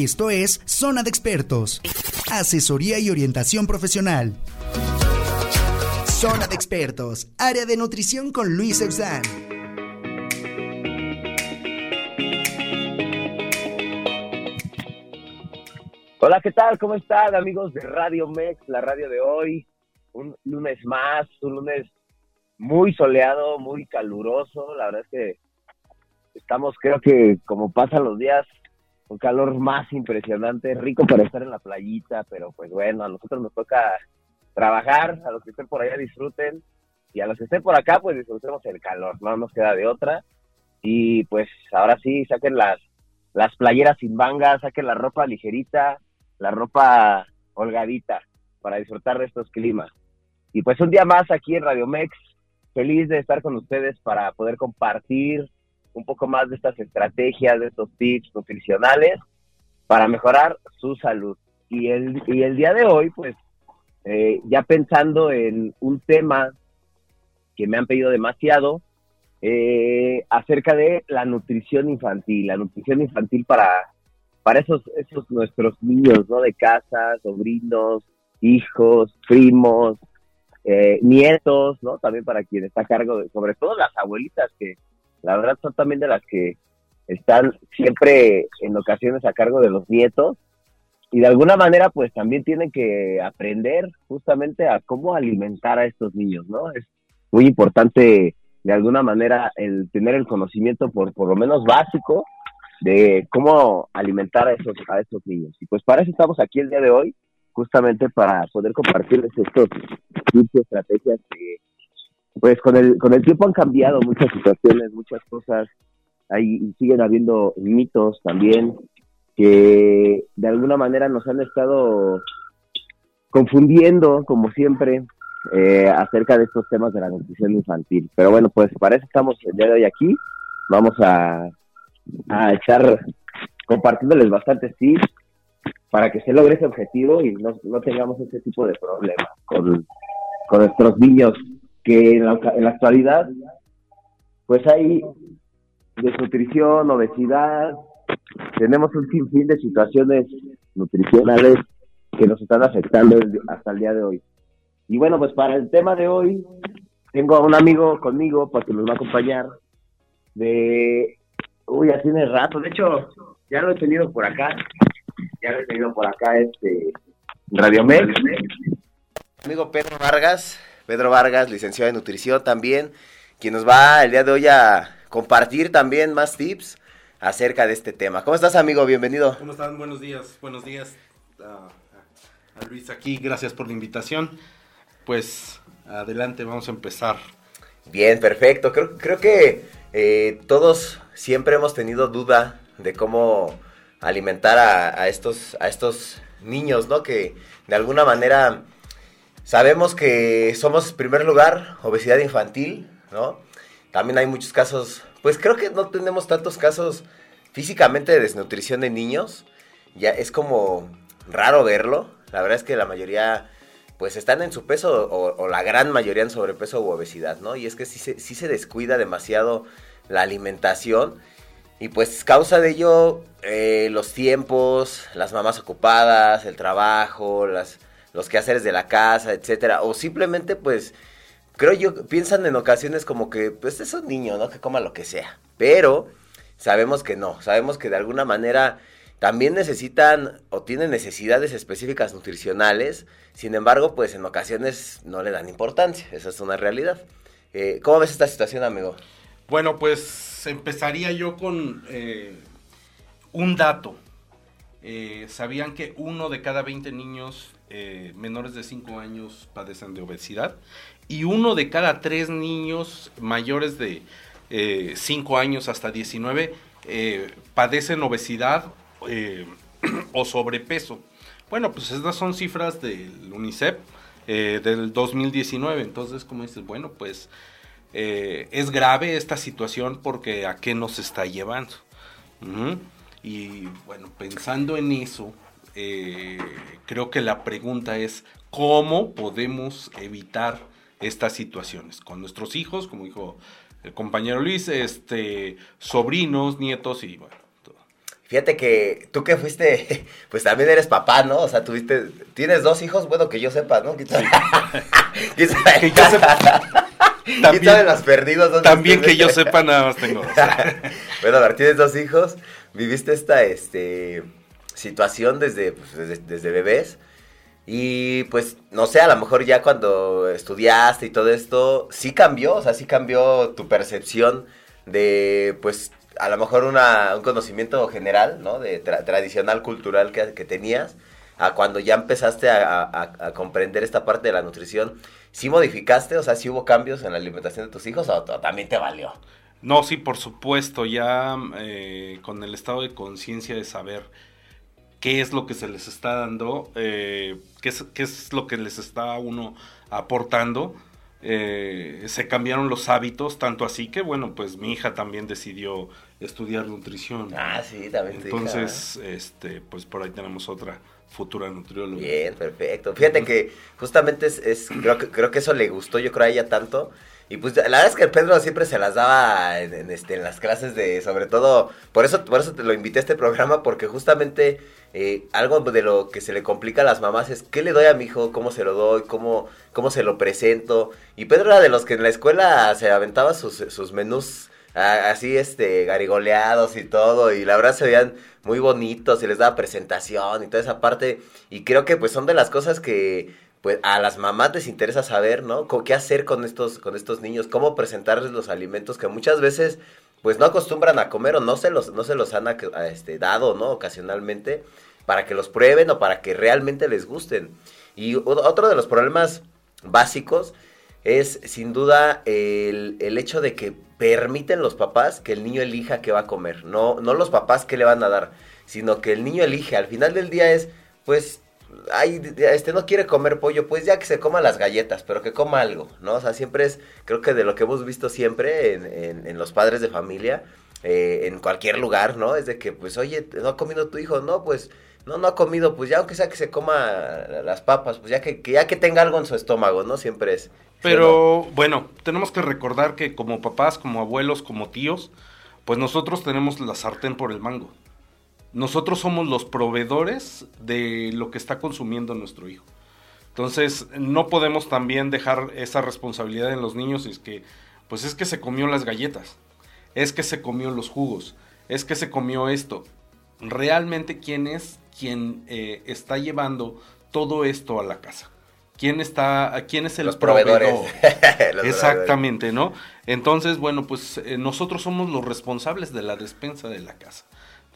Esto es Zona de Expertos. Asesoría y orientación profesional. Zona de Expertos. Área de nutrición con Luis Eusán. Hola, ¿qué tal? ¿Cómo están amigos de Radio Mex, la radio de hoy? Un lunes más, un lunes muy soleado, muy caluroso. La verdad es que estamos, creo que como pasan los días, un calor más impresionante, rico para estar en la playita, pero pues bueno, a nosotros nos toca trabajar, a los que estén por allá disfruten y a los que estén por acá pues disfrutemos el calor, no nos queda de otra. Y pues ahora sí, saquen las, las playeras sin mangas, saquen la ropa ligerita, la ropa holgadita para disfrutar de estos climas. Y pues un día más aquí en Radio Mex, feliz de estar con ustedes para poder compartir un poco más de estas estrategias, de estos tips nutricionales para mejorar su salud. Y el, y el día de hoy, pues, eh, ya pensando en un tema que me han pedido demasiado, eh, acerca de la nutrición infantil, la nutrición infantil para para esos, esos nuestros niños, ¿no? De casa, sobrinos, hijos, primos, eh, nietos, ¿no? También para quien está a cargo, de, sobre todo las abuelitas, que la verdad son también de las que están siempre en ocasiones a cargo de los nietos y de alguna manera pues también tienen que aprender justamente a cómo alimentar a estos niños, ¿no? Es muy importante de alguna manera el tener el conocimiento por, por lo menos básico de cómo alimentar a esos, a estos niños. Y pues para eso estamos aquí el día de hoy, justamente para poder compartirles estos tips estrategias que pues con el, con el tiempo han cambiado muchas situaciones, muchas cosas, hay, siguen habiendo mitos también que de alguna manera nos han estado confundiendo, como siempre, eh, acerca de estos temas de la nutrición infantil. Pero bueno, pues para eso estamos el día de hoy aquí. Vamos a a echar compartiéndoles bastantes tips para que se logre ese objetivo y no, no tengamos ese tipo de problemas con, con nuestros niños que en la, en la actualidad pues hay desnutrición, obesidad, tenemos un sinfín de situaciones nutricionales que nos están afectando hasta el día de hoy. Y bueno, pues para el tema de hoy, tengo a un amigo conmigo para que nos va a acompañar de Uy, ya tiene rato. De hecho, ya lo he tenido por acá. Ya lo he tenido por acá, este. Radio Med. Amigo Pedro Vargas. Pedro Vargas, licenciado en nutrición también. Quien nos va el día de hoy a compartir también más tips acerca de este tema. ¿Cómo estás, amigo? Bienvenido. ¿Cómo están? Buenos días. Buenos días a, a Luis aquí. Gracias por la invitación. Pues adelante, vamos a empezar. Bien, perfecto. Creo, creo que eh, todos siempre hemos tenido duda de cómo alimentar a, estos, a estos niños, ¿no? Que de alguna manera sabemos que somos, primer lugar, obesidad infantil, ¿no? También hay muchos casos, pues creo que no tenemos tantos casos físicamente de desnutrición de niños. Ya es como raro verlo. La verdad es que la mayoría pues están en su peso o, la gran mayoría en sobrepeso u obesidad, ¿no? Y es que sí se descuida demasiado la alimentación y pues causa de ello eh, los tiempos, las mamás ocupadas, el trabajo, las, los quehaceres de la casa, etcétera, o simplemente pues creo yo piensan en ocasiones como que pues es un niño, ¿no? Que coma lo que sea, pero sabemos que no, sabemos que de alguna manera también necesitan o tienen necesidades específicas nutricionales, sin embargo, pues en ocasiones no le dan importancia, esa es una realidad. Eh, ¿Cómo ves esta situación, amigo? Bueno, pues empezaría yo con eh, un dato. Eh, ¿Sabían que uno de cada 20 niños menores de 5 años padecen de obesidad? Y uno de cada 3 niños mayores de 5 años hasta 19 padecen obesidad eh, o sobrepeso. Bueno, pues estas son cifras del UNICEF eh, del 2019. Entonces, como dices, bueno, pues eh, es grave esta situación porque a qué nos está llevando. Y bueno, pensando en eso, creo que la pregunta es, ¿cómo podemos evitar estas situaciones? Con nuestros hijos, como dijo el compañero Luis, este, sobrinos, nietos y bueno, Fíjate que tú que fuiste, pues también eres papá, ¿no? O sea, tuviste, tienes dos hijos, bueno, que yo sepa, ¿no? ¿Quién sabe? ¿Quién sabe? Que yo sepa. ¿Quién También, los perdidos? también que yo sepa, nada más tengo dos. bueno, a ver, tienes dos hijos, viviste esta este, situación desde, pues, desde, desde bebés. Y pues, no sé, a lo mejor ya cuando estudiaste y todo esto, sí cambió, o sea, sí cambió tu percepción de, pues, a lo mejor una, un conocimiento general, ¿no? De tra- tradicional, cultural que, que tenías, a cuando ya empezaste a, a- a comprender esta parte de la nutrición. ¿Sí modificaste? O sea, ¿sí hubo cambios en la alimentación de tus hijos o, también te valió? No, sí, por supuesto, ya eh, con el estado de conciencia de saber qué es lo que se les está dando, eh, qué, es, qué es lo que les está uno aportando, eh, se cambiaron los hábitos, tanto así que, bueno, pues mi hija también decidió estudiar nutrición. Ah, sí, también hija, Entonces, este, pues por ahí tenemos otra futura nutrióloga. Bien, perfecto. Fíjate que justamente es, es- creo que creo que eso le gustó, yo creo a ella tanto. Y pues la verdad es que Pedro siempre se las daba en, este, en las clases de, sobre todo, por eso, por eso te lo invité a este programa, porque justamente eh, algo de lo que se le complica a las mamás es qué le doy a mi hijo, cómo se lo doy, cómo, cómo se lo presento. Y Pedro era de los que en la escuela se aventaba sus, sus menús así, este, garigoleados y todo, y la verdad se veían muy bonitos y les daba presentación y toda esa parte. Y creo que pues son de las cosas que pues a las mamás les interesa saber, ¿no? ¿Qué hacer con estos, con estos niños? ¿Cómo presentarles los alimentos que muchas veces pues no acostumbran a comer o no se los, no se los han este, dado, ¿no? Ocasionalmente para que los prueben o para que realmente les gusten. Y otro de los problemas básicos es sin duda el, el hecho de que permiten los papás que el niño elija qué va a comer. No, no los papás qué le van a dar, sino que el niño elige. Al final del día es, pues, ay, este no quiere comer pollo, pues ya que se coma las galletas, pero que coma algo, ¿no? O sea, siempre es, creo que de lo que hemos visto siempre en, en- en los padres de familia, eh, en cualquier lugar, ¿no? Es de que, pues, oye, ¿no ha comido tu hijo? No, pues, no, no ha comido, pues ya aunque sea que se coma las papas, pues ya que, que ya que tenga algo en su estómago, ¿no? Siempre es. ¿sí o no? Pero bueno, tenemos que recordar que como papás, como abuelos, como tíos, pues nosotros tenemos la sartén por el mango. Nosotros somos los proveedores de lo que está consumiendo nuestro hijo. Entonces, no podemos también dejar esa responsabilidad en los niños. Es que, pues es que se comió las galletas, es que se comió los jugos, es que se comió esto. Realmente, ¿quién es quien eh, está llevando todo esto a la casa? ¿Quién está, quién es el Los proveedores. proveedor? Los Exactamente, ¿no? Entonces, bueno, pues eh, nosotros somos los responsables de la despensa de la casa.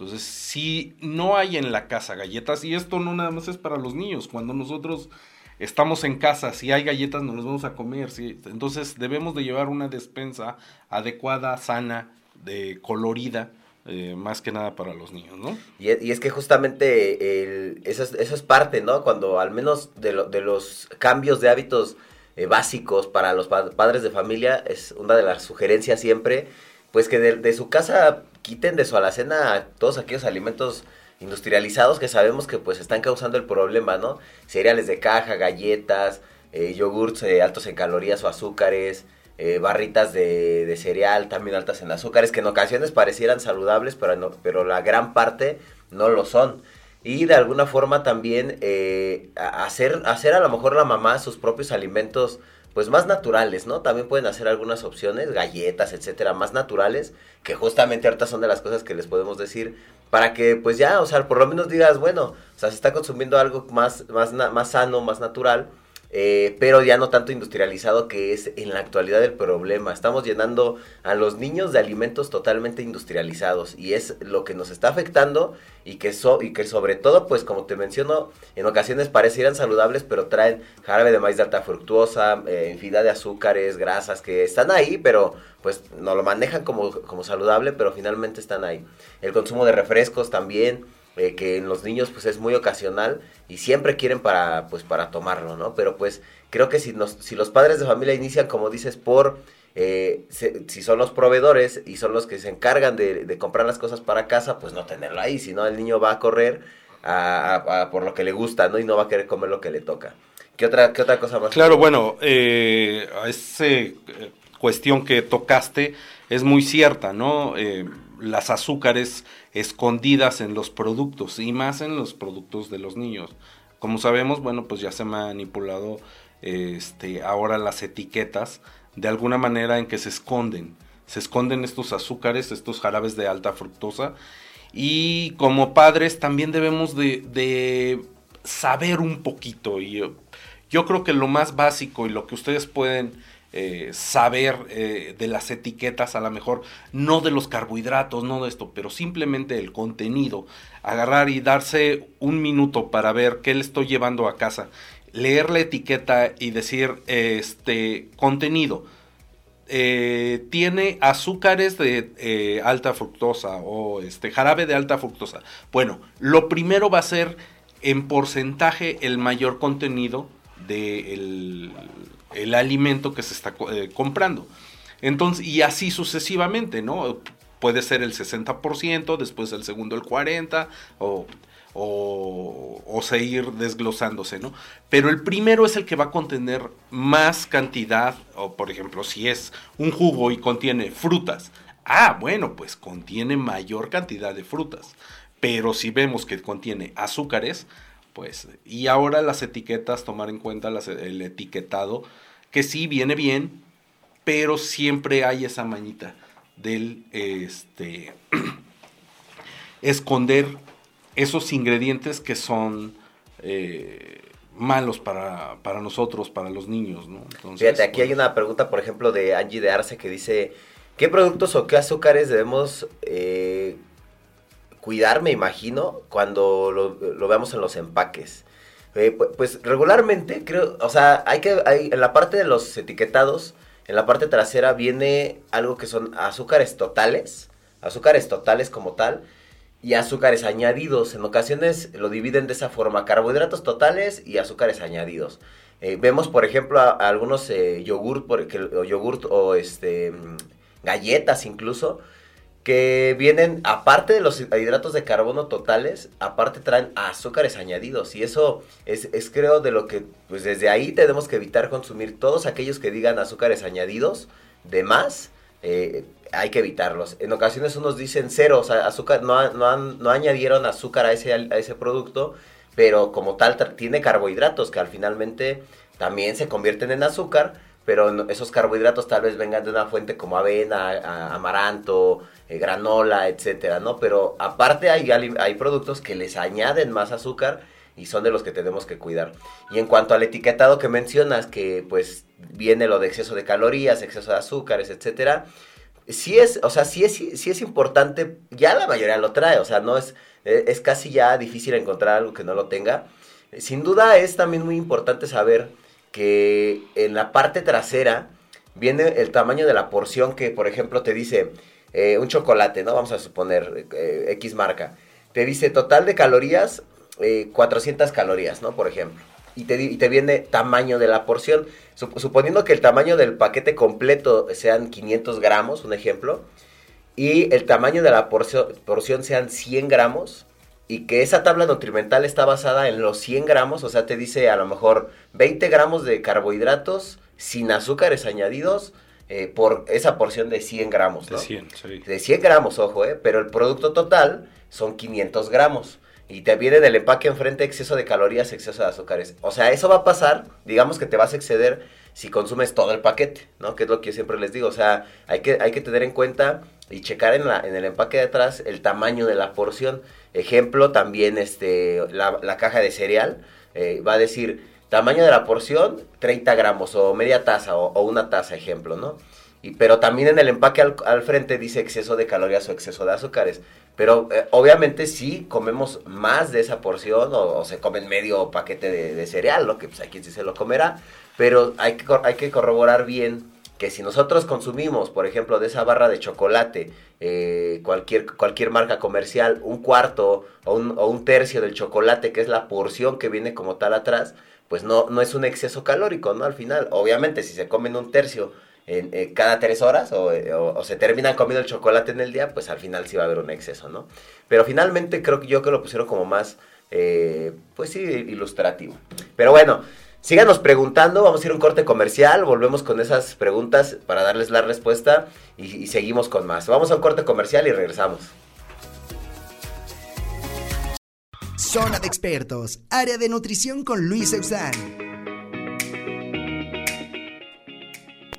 Entonces, si no hay en la casa galletas, y esto no nada más es para los niños, cuando nosotros estamos en casa, si hay galletas nos las vamos a comer, ¿sí? entonces debemos de llevar una despensa adecuada, sana, de colorida, eh, más que nada para los niños, ¿no? Y es, y es que justamente eso, es, eso es parte, ¿no? Cuando al menos de, de los cambios de hábitos eh, básicos para los pa- padres de familia, es una de las sugerencias siempre, pues que de su casa quiten de su alacena todos aquellos alimentos industrializados que sabemos que pues están causando el problema, ¿no? Cereales de caja, galletas, eh, yogurts eh, altos en calorías o azúcares, eh, barritas de, de cereal también altas en azúcares, que en ocasiones parecieran saludables, pero, no- pero la gran parte no lo son. Y de alguna forma también eh, hacer, hacer a lo mejor la mamá sus propios alimentos pues más naturales, ¿no? También pueden hacer algunas opciones, galletas, etcétera, más naturales, que justamente ahorita son de las cosas que les podemos decir, para que pues ya, o sea, por lo menos digas, bueno, o sea, se está consumiendo algo más, más, más sano, más natural, eh, pero ya no tanto industrializado que es en la actualidad el problema. Estamos llenando a los niños de alimentos totalmente industrializados y es lo que nos está afectando y que, so- y que sobre todo, pues como te menciono, en ocasiones parecieran saludables, pero traen jarabe de maíz de alta fructuosa, eh, infinidad de azúcares, grasas que están ahí, pero pues no lo manejan como, como saludable, pero finalmente están ahí. El consumo de refrescos también eh, que en los niños pues es muy ocasional y siempre quieren para pues para tomarlo, ¿no? Pero pues creo que si los padres de familia inician como dices por eh, si son los proveedores y son los que se encargan de, de comprar las cosas para casa, pues no tenerlo ahí, si no el niño va a correr a, por lo que le gusta, ¿no? Y no va a querer comer lo que le toca. ¿Qué otra, qué otra cosa más? Claro, bueno, eh, esa cuestión que tocaste es muy cierta, ¿no? Eh, las azúcares escondidas en los productos y más en los productos de los niños. Como sabemos, bueno, pues ya se han manipulado este, ahora las etiquetas de alguna manera en que se esconden. Se esconden estos azúcares, estos jarabes de alta fructosa. Y como padres también debemos de, saber un poquito. Y yo, creo que lo más básico y lo que ustedes pueden eh, saber eh, de las etiquetas, a lo mejor no de los carbohidratos, no de esto, pero simplemente el contenido. Agarrar y darse un minuto para ver qué le estoy llevando a casa leer la etiqueta y decir, este, contenido, eh, tiene azúcares de eh, alta fructosa o este, jarabe de alta fructosa. Bueno, lo primero va a ser en porcentaje el mayor contenido del el alimento que se está eh, comprando. Entonces, y así sucesivamente, ¿no? Puede ser el 60%, después el segundo el 40%, o o, seguir desglosándose, ¿no? Pero el primero es el que va a contener más cantidad, o por ejemplo, si es un jugo y contiene frutas, ah, bueno, pues contiene mayor cantidad de frutas. Pero si vemos que contiene azúcares, pues, y ahora las etiquetas, tomar en cuenta el etiquetado, que sí viene bien, pero siempre hay esa mañita del, este, esconder esos ingredientes que son eh, malos para, nosotros, para los niños, ¿no? Fíjate, aquí hay una pregunta, por ejemplo, de Angie de Arce que dice, ¿qué productos o qué azúcares debemos eh, cuidar, me imagino, cuando lo, veamos en los empaques? Eh, pues regularmente, creo, o sea, hay que, hay, en la parte de los etiquetados, en la parte trasera viene algo que son azúcares totales, azúcares totales como tal, y azúcares añadidos. En ocasiones lo dividen de esa forma, carbohidratos totales y azúcares añadidos. Eh, vemos, por ejemplo, algunos eh, yogurt, o o este, mm, galletas incluso, que vienen, aparte de los hidratos de carbono totales, aparte traen azúcares añadidos. Y eso es, es creo de lo que, pues desde ahí tenemos que evitar consumir todos aquellos que digan azúcares añadidos de más. Eh, hay que evitarlos. En ocasiones unos dicen cero, azúcar, no, no, no añadieron azúcar a ese, a ese producto, pero como tal tiene carbohidratos que al finalmente también se convierten en azúcar, pero esos carbohidratos tal vez vengan de una fuente como avena, amaranto, eh, granola, etcétera, ¿no? Pero aparte hay, hay productos que les añaden más azúcar y son de los que tenemos que cuidar. Y en cuanto al etiquetado que mencionas, que pues viene lo de exceso de calorías, exceso de azúcares, etcétera, sí es, o sea, sí es, sí es importante, ya la mayoría lo trae, o sea, no es, eh, es casi ya difícil encontrar algo que no lo tenga. Sin duda es también muy importante saber que en la parte trasera viene el tamaño de la porción que, por ejemplo, te dice eh, un chocolate, ¿no? Vamos a suponer eh, X marca. Te dice total de calorías, 400 calorías, ¿no? Por ejemplo y te, y te viene tamaño de la porción. Suponiendo que el tamaño del paquete completo sean 500 gramos, un ejemplo, y el tamaño de la porción, porción sean 100 gramos, y que esa tabla nutrimental está basada en los 100 gramos, o sea, te dice a lo mejor 20 gramos de carbohidratos sin azúcares añadidos, eh, por esa porción de 100 gramos. De 100, sí. De 100 gramos, ojo, eh, pero el producto total son 500 gramos y te viene del empaque enfrente exceso de calorías, exceso de azúcares. O sea, eso va a pasar, digamos que te vas a exceder si consumes todo el paquete, ¿no? Que es lo que yo siempre les digo. O sea, hay que, hay que tener en cuenta y checar en, la, en el empaque de atrás el tamaño de la porción. Ejemplo, también este, la, caja de cereal eh, va a decir tamaño de la porción 30 gramos o media taza o, una taza, ejemplo, ¿no? Y, pero también en el empaque al, al, frente dice exceso de calorías o exceso de azúcares. Pero eh, obviamente sí comemos más de esa porción o, se comen medio paquete de, cereal, ¿no? Que pues aquí sí se lo comerá. Pero hay que, hay que corroborar bien que si nosotros consumimos, por ejemplo, de esa barra de chocolate, eh, cualquier, cualquier marca comercial, un cuarto o un, o un tercio del chocolate, que es la porción que viene como tal atrás, pues no, no es un exceso calórico, ¿no? Al final, obviamente, si se comen un tercio en, eh, cada tres horas eh, o, se terminan comiendo el chocolate en el día, pues al final sí va a haber un exceso, ¿no? Pero finalmente creo que yo que lo pusieron como más, eh, pues sí, ilustrativo. Pero bueno, Síganos preguntando, vamos a ir a un corte comercial, volvemos con esas preguntas para darles la respuesta y, seguimos con más. Vamos a un corte comercial y regresamos. Zona de expertos, área de nutrición con Luis Eusán.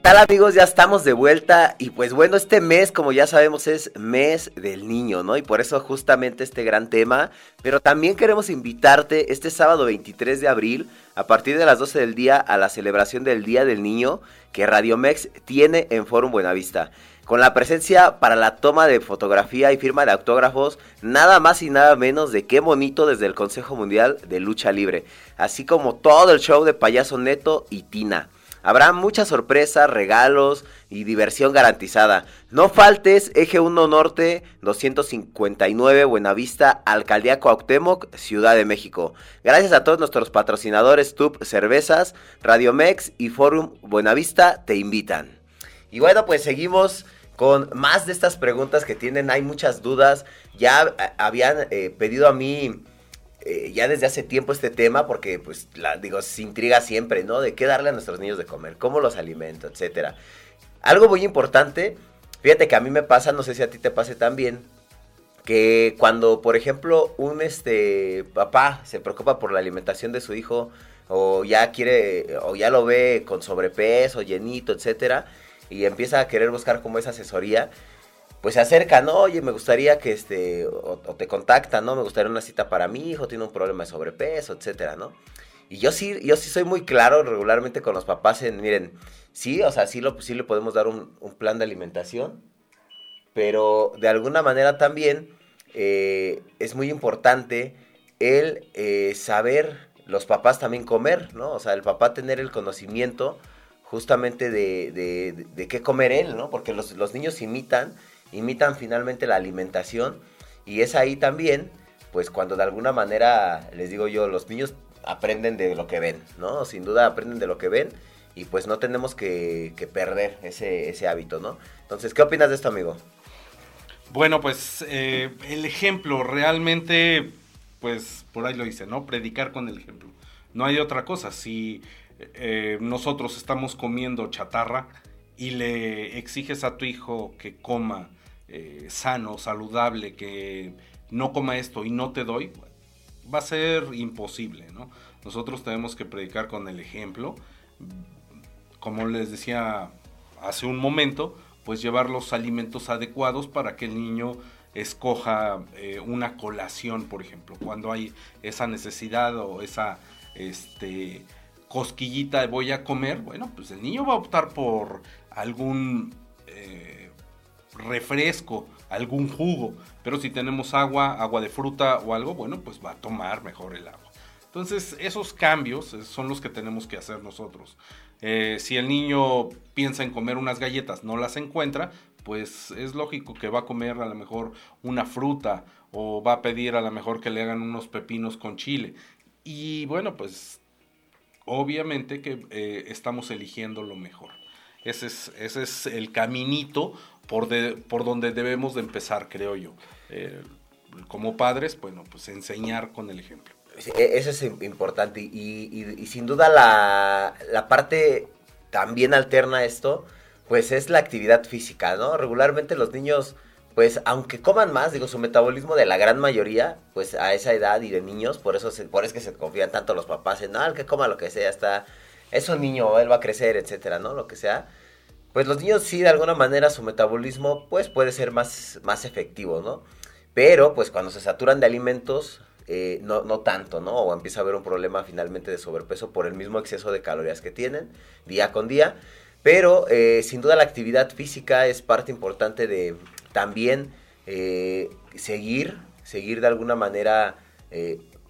Tal amigos? Ya estamos de vuelta y pues bueno, este mes como ya sabemos es mes del niño, ¿no? Y por eso justamente este gran tema, pero también queremos invitarte este sábado 23 de abril a partir de las 12 del día a la celebración del Día del Niño que Radio Mex tiene en Forum Buenavista. Con la presencia para la toma de fotografía y firma de autógrafos, nada más y nada menos de qué bonito desde el Consejo Mundial de Lucha Libre, así como todo el show de Payaso Neto y Tina. Habrá muchas sorpresas, regalos y diversión garantizada. No faltes, Eje 1 Norte 259 Buenavista, Alcaldía Cuauhtémoc, Ciudad de México. Gracias a todos nuestros patrocinadores TUP Cervezas, Radiomex y Forum Buenavista te invitan. Y bueno, pues seguimos con más de estas preguntas que tienen. Hay muchas dudas. Ya eh, habían eh, pedido a mí eh, ya desde hace tiempo este tema, porque pues la, digo, se intriga siempre, ¿no? De qué darle a nuestros niños de comer, cómo los alimento, etcétera. Algo muy importante, fíjate que a mí me pasa, no sé si a ti te pase también, que cuando, por ejemplo, un este papá se preocupa por la alimentación de su hijo, o ya quiere, o ya lo ve con sobrepeso, llenito, etcétera, y empieza a querer buscar como esa asesoría, pues se acerca, ¿no? Oye, me gustaría que este, o, te contacta, ¿no? Me gustaría una cita para mi hijo, tiene un problema de sobrepeso, etcétera, ¿no? Y yo sí, yo sí soy muy claro regularmente con los papás en, miren, sí, o sea, sí, lo, sí le podemos dar un, plan de alimentación, pero de alguna manera también eh, es muy importante el eh, saber los papás también comer, ¿no? O sea, el papá tener el conocimiento justamente de, de, de qué comer él, ¿no? Porque los, los niños imitan imitan finalmente la alimentación y es ahí también, pues cuando de alguna manera, les digo yo, los niños aprenden de lo que ven, ¿no? Sin duda aprenden de lo que ven y pues no tenemos que, perder ese, ese, hábito, ¿no? Entonces, ¿qué opinas de esto, amigo? Bueno, pues eh, el ejemplo realmente, pues por ahí lo dice, ¿no? Predicar con el ejemplo. No hay otra cosa. Si eh, nosotros estamos comiendo chatarra y le exiges a tu hijo que coma eh, sano, saludable, que no coma esto y no te doy, va a ser imposible, ¿no? Nosotros tenemos que predicar con el ejemplo. Como les decía hace un momento, pues llevar los alimentos adecuados para que el niño escoja eh, una colación, por ejemplo, cuando hay esa necesidad o esa este, cosquillita de voy a comer, bueno, pues el niño va a optar por algún eh, refresco, algún jugo. Pero si tenemos agua, agua de fruta o algo, bueno, pues va a tomar mejor el agua. Entonces, esos cambios son los que tenemos que hacer nosotros. Eh, si el niño piensa en comer unas galletas, no las encuentra, pues es lógico que va a comer a lo mejor una fruta o va a pedir a lo mejor que le hagan unos pepinos con chile. Y bueno, pues obviamente que eh, estamos eligiendo lo mejor. Ese es, ese es el caminito por, por donde debemos de empezar, creo yo. Eh, como padres, bueno, pues enseñar con el ejemplo. E, eso es importante y, sin duda la, la, parte también alterna esto, pues es la actividad física, ¿no? Regularmente los niños, pues aunque coman más, digo, su metabolismo de la gran mayoría, pues a esa edad y de niños, por eso, se, por es que se confían tanto los papás en, no, el que coma lo que sea, está, es un niño, él va a crecer, etcétera, ¿no? Lo que sea pues los niños sí de alguna manera su metabolismo pues puede ser más, más efectivo, ¿no? Pero pues cuando se saturan de alimentos, eh, no, no tanto, ¿no? O empieza a haber un problema finalmente de sobrepeso por el mismo exceso de calorías que tienen día con día. Pero eh, sin duda la actividad física es parte importante de también eh, seguir, seguir de alguna manera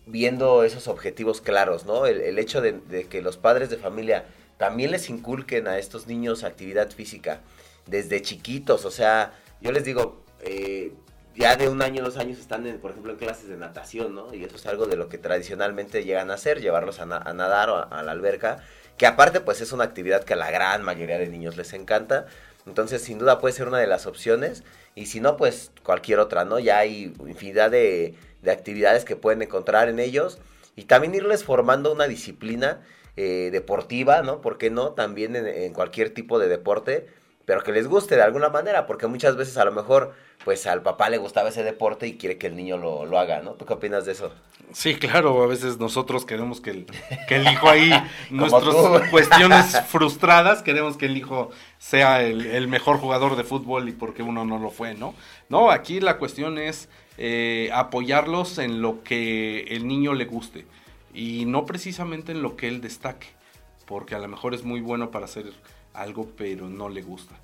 viendo esos objetivos claros, ¿no? El, hecho de que los padres de familia también les inculquen a estos niños actividad física desde chiquitos. O sea, yo les digo, eh, ya de un año, dos años están, por ejemplo, en clases de natación, ¿no? Y eso es algo de lo que tradicionalmente llegan a hacer, llevarlos a, nadar o a, la alberca, que aparte pues es una actividad que a la gran mayoría de niños les encanta. Entonces, sin duda puede ser una de las opciones. Y si no, pues cualquier otra, ¿no? Ya hay infinidad de actividades que pueden encontrar en ellos. Y también irles formando una disciplina eh, deportiva, ¿no? ¿Por qué no? También en, cualquier tipo de deporte, pero que les guste de alguna manera, porque muchas veces a lo mejor, pues al papá le gustaba ese deporte y quiere que el niño lo, lo haga, ¿no? ¿Tú qué opinas de eso? Sí, claro, a veces nosotros queremos que el, que el hijo ahí, nuestras cuestiones frustradas, queremos que el hijo sea el, el, mejor jugador de fútbol y porque uno no lo fue, ¿no? No, aquí la cuestión es eh, apoyarlos en lo que el niño le guste y no precisamente en lo que él destaque, porque a lo mejor es muy bueno para hacer algo pero no le gusta.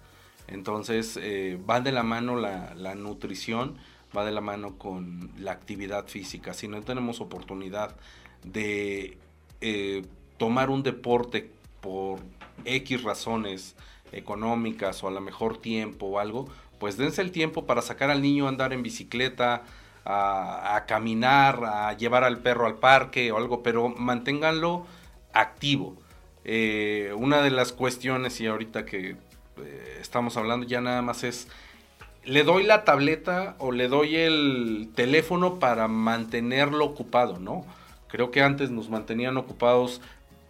Entonces eh, va de la mano la, nutrición, va de la mano con la actividad física. Si no tenemos oportunidad de eh, tomar un deporte por X razones económicas o a lo mejor tiempo o algo, pues dense el tiempo para sacar al niño a andar en bicicleta, a, caminar, a llevar al perro al parque o algo, pero manténganlo activo. Eh, una de las cuestiones, y ahorita que eh, estamos hablando ya nada más es, le doy la tableta o le doy el teléfono para mantenerlo ocupado, ¿no? Creo que antes nos mantenían ocupados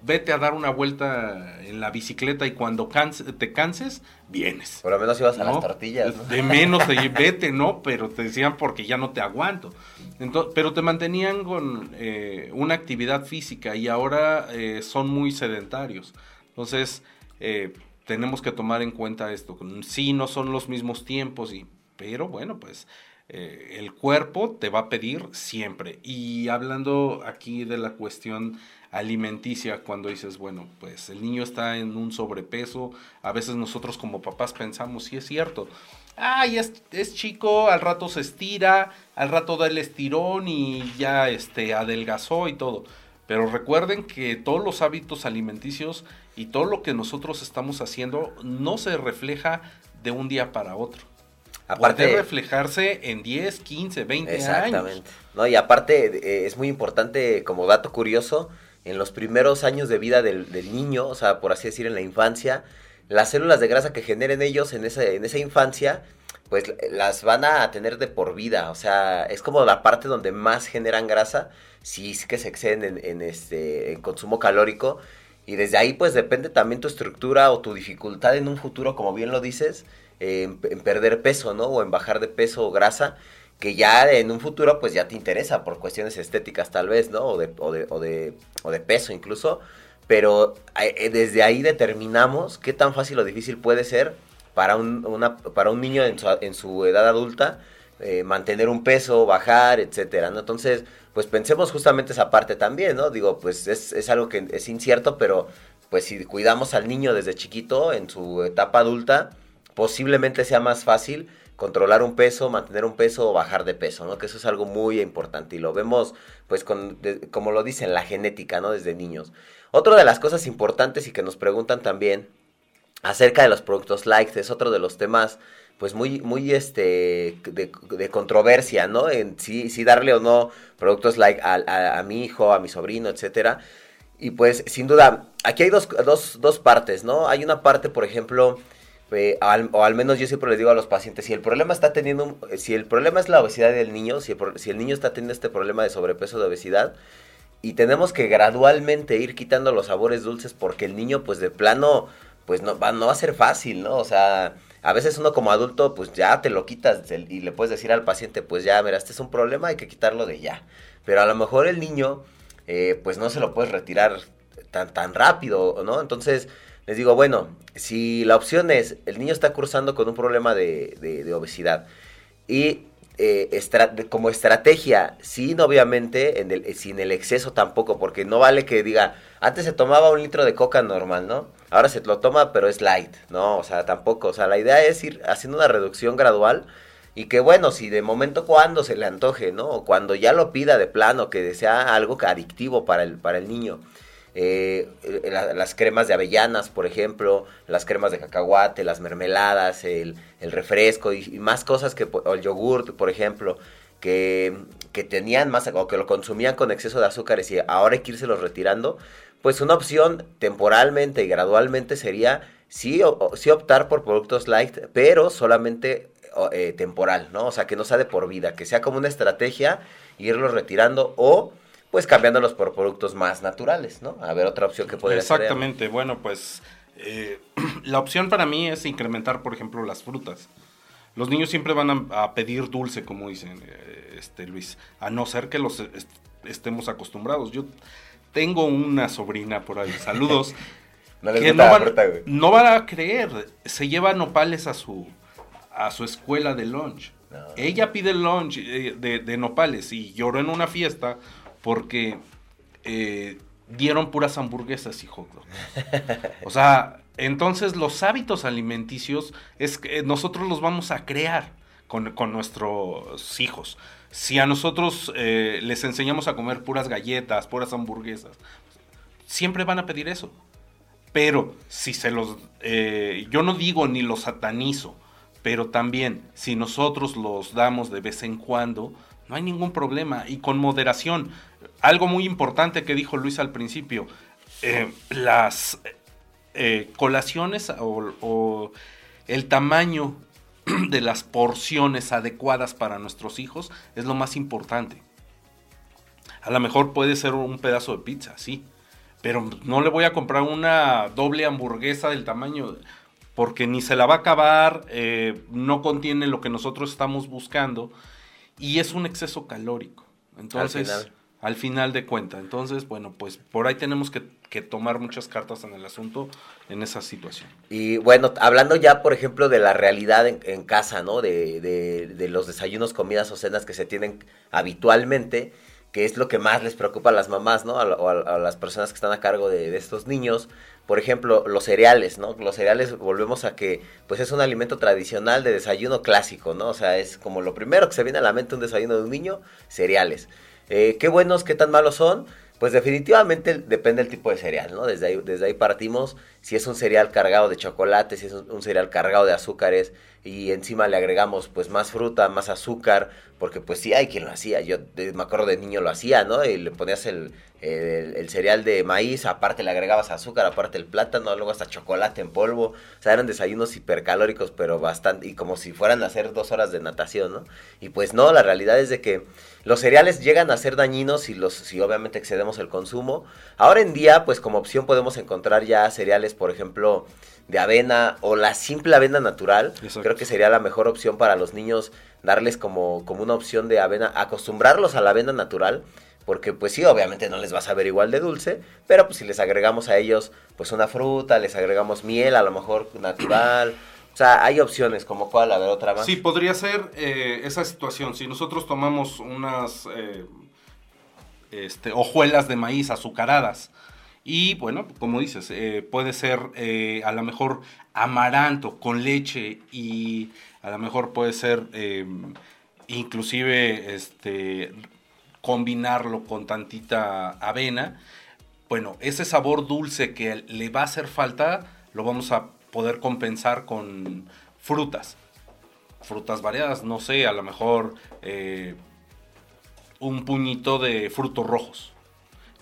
vete a dar una vuelta en la bicicleta y cuando te canses, vienes. Por lo menos ibas a las tortillas. De menos, vete, ¿no? Pero te decían porque ya no te aguanto. Entonces, pero te mantenían con eh, una actividad física y ahora eh, son muy sedentarios. Entonces, eh, tenemos que tomar en cuenta esto. Sí, no son los mismos tiempos, y, pero bueno, pues el cuerpo te va a pedir siempre. Y hablando aquí de la cuestión alimenticia cuando dices, bueno, pues el niño está en un sobrepeso, a veces nosotros como papás pensamos, sí es cierto, ay, es, es chico, al rato se estira, al rato da el estirón y ya este, adelgazó y todo. Pero recuerden que todos los hábitos alimenticios y todo lo que nosotros estamos haciendo no se refleja de un día para otro. Aparte de reflejarse en 10, 15, 20 exactamente. años. No, y aparte eh, es muy importante como dato curioso en los primeros años de vida del, niño, o sea, por así decir, en la infancia, las células de grasa que generen ellos en esa, en esa infancia, pues las van a tener de por vida. O sea, es como la parte donde más generan grasa, si es que se exceden en, este, en consumo calórico. Y desde ahí, pues depende también tu estructura o tu dificultad en un futuro, como bien lo dices, en, en perder peso, ¿no? O en bajar de peso o grasa que ya en un futuro pues ya te interesa por cuestiones estéticas tal vez, ¿no? O de, o de, o de, o de peso incluso. Pero eh, desde ahí determinamos qué tan fácil o difícil puede ser para un, una, para un niño en su, en su edad adulta eh, mantener un peso, bajar, etcétera, ¿no? Entonces, pues pensemos justamente esa parte también, ¿no? Digo, pues es, es algo que es incierto, pero pues si cuidamos al niño desde chiquito en su etapa adulta, posiblemente sea más fácil controlar un peso, mantener un peso o bajar de peso, ¿no? Que eso es algo muy importante y lo vemos, pues, con, como lo dicen, la genética, ¿no? Desde niños. Otra de las cosas importantes y que nos preguntan también acerca de los productos light, es otro de los temas, pues, muy, muy, este, de, controversia, ¿no? En sí, sí darle o no productos light a, a, mi hijo, a mi sobrino, etcétera. Y pues, sin duda, aquí hay dos, dos, dos partes, ¿no? Hay una parte, por ejemplo, o al menos yo siempre les digo a los pacientes, si el problema está teniendo, si el problema es la obesidad del niño, si el, si el niño está teniendo este problema de sobrepeso, de obesidad, y tenemos que gradualmente ir quitando los sabores dulces porque el niño, pues de plano, pues no va, no va a ser fácil, ¿no? O sea, a veces uno como adulto, pues ya te lo quitas y le puedes decir al paciente, pues ya, mira, este es un problema, hay que quitarlo de ya. Pero a lo mejor el niño, eh, pues no se lo puedes retirar tan, tan rápido, ¿no? Entonces, les digo, bueno, si la opción es, el niño está cursando con un problema de, obesidad y eh, como estrategia, sin obviamente, en el, sin el exceso tampoco, porque no vale que diga, antes se tomaba un litro de coca normal, ¿no? Ahora se lo toma, pero es light, ¿no? O sea, tampoco, o sea, la idea es ir haciendo una reducción gradual y que bueno, si de momento cuando se le antoje, ¿no? O cuando ya lo pida de plano, que sea algo adictivo para el, para el niño. Eh, las cremas de avellanas, por ejemplo, las cremas de cacahuate, las mermeladas, el, refresco y, más cosas que, o el yogurt, por ejemplo, que, que, tenían más, o que lo consumían con exceso de azúcares y ahora hay que irse los retirando, pues una opción temporalmente y gradualmente sería sí, sí optar por productos light, pero solamente eh, temporal, ¿no? O sea, que no sea de por vida, que sea como una estrategia irlos retirando o pues cambiándolos por productos más naturales, ¿no? A ver otra opción que podría ser. Exactamente, bueno, pues eh, la opción para mí es incrementar, por ejemplo, las frutas. Los niños siempre van a, pedir dulce, como dicen, eh, este Luis, a no ser que los estemos acostumbrados. Yo tengo una sobrina por ahí, saludos, no que no van, no van, a creer, se lleva nopales a su, a su escuela de lunch. Ella pide lunch eh, de, nopales y lloró en una fiesta porque eh, dieron puras hamburguesas y hot O sea, entonces los hábitos alimenticios es que nosotros los vamos a crear con, nuestros hijos. Si a nosotros eh, les enseñamos a comer puras galletas, puras hamburguesas, siempre van a pedir eso. Pero si se los... yo no digo ni los satanizo, pero también, si nosotros los damos de vez en cuando, no hay ningún problema y con moderación. Algo muy importante que dijo Luis al principio, eh, las eh, colaciones o, el tamaño de las porciones adecuadas para nuestros hijos es lo más importante. A lo mejor puede ser un pedazo de pizza, sí, pero no le voy a comprar una doble hamburguesa del tamaño porque ni se la va a acabar, eh, no contiene lo que nosotros estamos buscando y es un exceso calórico. Entonces, al final, de cuenta. Entonces, bueno, pues por ahí tenemos que, tomar muchas cartas en el asunto en esa situación. Y bueno, hablando ya, por ejemplo, de la realidad en, casa, ¿no? De, de, los desayunos, comidas o cenas que se tienen habitualmente que es lo que más les preocupa a las mamás, ¿no? A, a, las personas que están a cargo de, de, estos niños, por ejemplo, los cereales, ¿no? Los cereales volvemos a que pues es un alimento tradicional de desayuno clásico, ¿no? O sea, es como lo primero que se viene a la mente un desayuno de un niño, cereales. Eh, ¿Qué buenos, qué tan malos son? Pues definitivamente depende del tipo de cereal, ¿no? Desde ahí, desde ahí partimos. Si es un cereal cargado de chocolate, si es un cereal cargado de azúcares, y encima le agregamos pues más fruta, más azúcar, porque pues sí hay quien lo hacía, yo me acuerdo de niño lo hacía, ¿no? Y le ponías el, el, cereal de maíz, aparte le agregabas azúcar, aparte el plátano, luego hasta chocolate en polvo, o sea, eran desayunos hipercalóricos, pero bastante, y como si fueran a hacer dos horas de natación, ¿no? Y pues no, la realidad es de que los cereales llegan a ser dañinos si, los, si obviamente excedemos el consumo. Ahora en día, pues como opción podemos encontrar ya cereales, por ejemplo, de avena o la simple avena natural, creo que sería la mejor opción para los niños darles como, como una opción de avena, acostumbrarlos a la avena natural, porque pues sí, obviamente no les va a saber igual de dulce, pero pues si les agregamos a ellos pues una fruta, les agregamos miel a lo mejor natural, o sea, hay opciones como cuál, a ver otra más. Sí, podría ser eh, esa situación, si nosotros tomamos unas eh, este, hojuelas de maíz azucaradas, y bueno, como dices, eh, puede ser eh, a lo mejor amaranto con leche y a lo mejor puede ser em, inclusive este, combinarlo con tantita avena. Bueno, ese sabor dulce que le va a hacer falta lo vamos a poder compensar con frutas. Frutas variadas, no sé, a lo mejor eh, un puñito de frutos rojos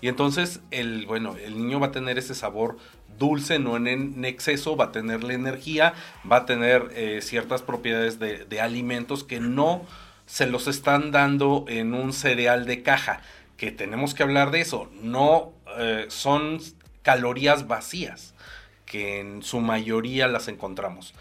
y entonces el, bueno, el niño va a tener ese sabor dulce, no en, exceso, va a tener la energía, va a tener eh, ciertas propiedades de, alimentos que no se los están dando en un cereal de caja, que tenemos que hablar de eso, no eh, son calorías vacías, que en su mayoría las encontramos.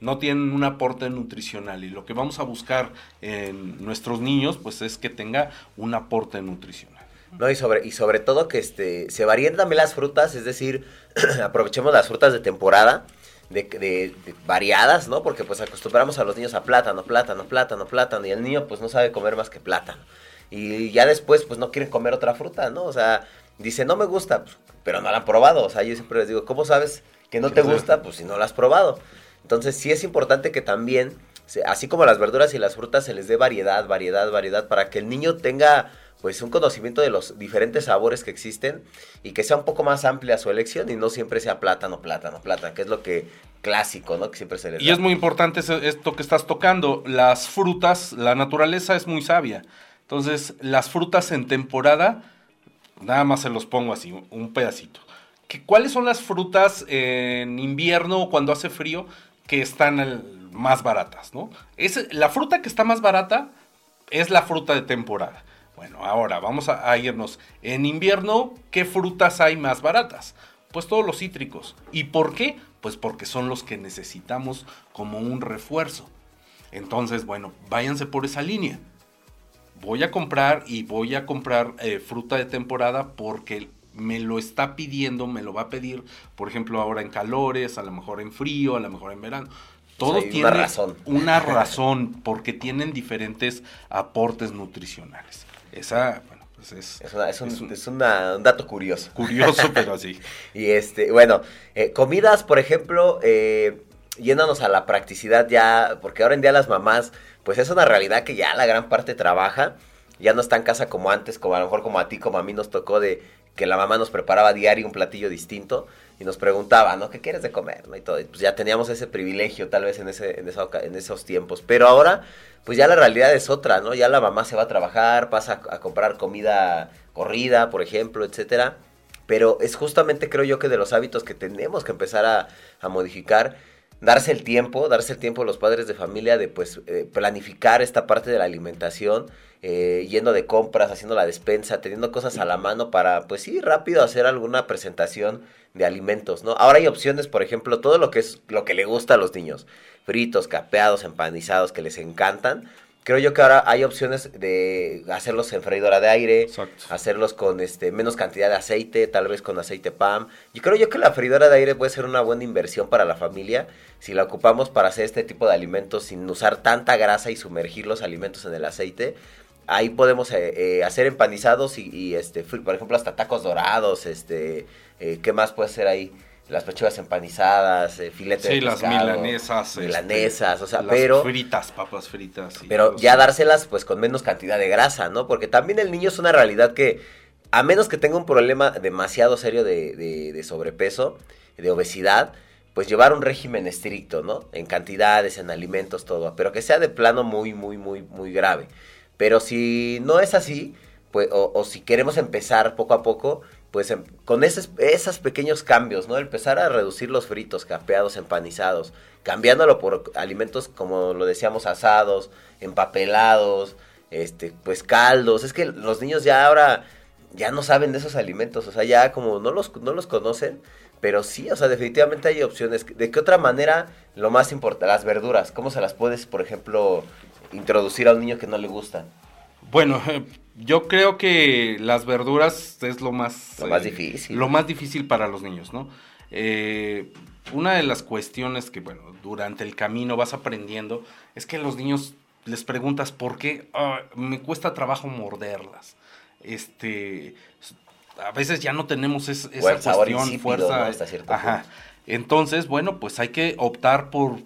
No tienen un aporte nutricional y lo que vamos a buscar en nuestros niños pues es que tenga un aporte nutricional. No, y sobre, y sobre todo que este, se varíen también las frutas, es decir, aprovechemos las frutas de temporada, de, de, variadas, ¿no? Porque pues acostumbramos a los niños a plátano, plátano, plátano, plátano, y el niño pues no sabe comer más que plátano. Y ya después pues no quieren comer otra fruta, ¿no? O sea, dice, no me gusta, pues, pero no la han probado. O sea, yo siempre les digo, ¿cómo sabes que no te gusta? Pues si no la has probado. Entonces sí es importante que también, así como las verduras y las frutas, se les dé variedad, variedad, variedad, para que el niño tenga pues un conocimiento de los diferentes sabores que existen y que sea un poco más amplia su elección y no siempre sea plátano, plátano, plátano, que es lo que clásico, ¿no? Que siempre se les Y es muy importante esto que estás tocando, las frutas, la naturaleza es muy sabia. Entonces, las frutas en temporada, nada más se los pongo así, un pedacito. ¿Cuáles son las frutas en invierno o cuando hace frío que están más baratas, no? Es, la fruta que está más barata es la fruta de temporada Bueno, ahora vamos a, irnos. En invierno, ¿qué frutas hay más baratas? Pues todos los cítricos. ¿Y por qué? Pues porque son los que necesitamos como un refuerzo. Entonces, bueno, váyanse por esa línea. Voy a comprar y voy a comprar eh, fruta de temporada porque me lo está pidiendo, me lo va a pedir, por ejemplo, ahora en calores, a lo mejor en frío, a lo mejor en verano. Todo Sí, una tiene razón. una razón, porque tienen diferentes aportes nutricionales. Esa, bueno, pues es, Es, una- es un, es un- es una- un dato curioso. curioso, pero así. Y este, bueno, eh, comidas, por ejemplo, eh, yéndonos a la practicidad ya, porque ahora en día las mamás, pues es una realidad que ya la gran parte trabaja, ya no está en casa como antes, como a lo mejor como a ti, como a mí nos tocó de que la mamá nos preparaba diario un platillo distinto y nos preguntaba, ¿no? ¿Qué quieres de comer? Y todo, y pues ya teníamos ese privilegio tal vez en, ese, en, esa en esos tiempos, pero ahora pues ya la realidad es otra, ¿no? Ya la mamá se va a trabajar, pasa a, a comprar comida corrida, por ejemplo, etcétera. Pero es justamente creo yo que de los hábitos que tenemos que empezar a, a modificar, darse el tiempo, darse el tiempo a los padres de familia de pues eh, planificar esta parte de la alimentación, eh, yendo de compras, haciendo la despensa, teniendo cosas a la mano para pues sí, rápido hacer alguna presentación de alimentos, ¿no? Ahora hay opciones, por ejemplo, todo lo que es lo que le gusta a los niños, fritos, capeados, empanizados que les encantan. Creo yo que ahora hay opciones de hacerlos en freidora de aire, Exacto. hacerlos con este menos cantidad de aceite, tal vez con aceite PAM. Yo creo yo que la freidora de aire puede ser una buena inversión para la familia si la ocupamos para hacer este tipo de alimentos sin usar tanta grasa y sumergir los alimentos en el aceite. Ahí podemos eh, eh, hacer empanizados y, y, este, por ejemplo, hasta tacos dorados, este, eh, ¿qué más puede ser ahí? Las pechugas empanizadas, eh, filete Sí, de las milanesas. este, milanesas, o sea, las pero fritas, papas fritas. pero ya dárselas pues con menos cantidad de grasa, ¿no? Porque también el niño es una realidad que, a menos que tenga un problema demasiado serio de, de- de sobrepeso, de obesidad, pues llevar un régimen estricto, ¿no? En cantidades, en alimentos, todo. Pero que sea de plano muy, muy, muy, muy grave. Pero si no es así, pues, o, o si queremos empezar poco a poco, pues em- con esos, pequeños cambios, ¿no? Empezar a reducir los fritos, capeados, empanizados, cambiándolo por alimentos como lo decíamos, asados, empapelados, este, pues caldos. Es que los niños ya ahora ya no saben de esos alimentos, o sea, ya como no los, no los conocen, pero sí, o sea, definitivamente hay opciones. ¿De qué otra manera lo más importante, las verduras? ¿Cómo se las puedes, por ejemplo, introducir a un niño que no le gustan? Bueno, yo creo que las verduras es lo más... Lo más eh, difícil. Lo más difícil para los niños, ¿no? Eh, una de las cuestiones que, bueno, durante el camino vas aprendiendo es que a los niños les preguntas por qué "Ah, me cuesta trabajo morderlas. Este, a veces ya no tenemos es- esa sabor cuestión, fuerza. ¿no? Hasta cierto Ajá. punto. Entonces, bueno, pues hay que optar por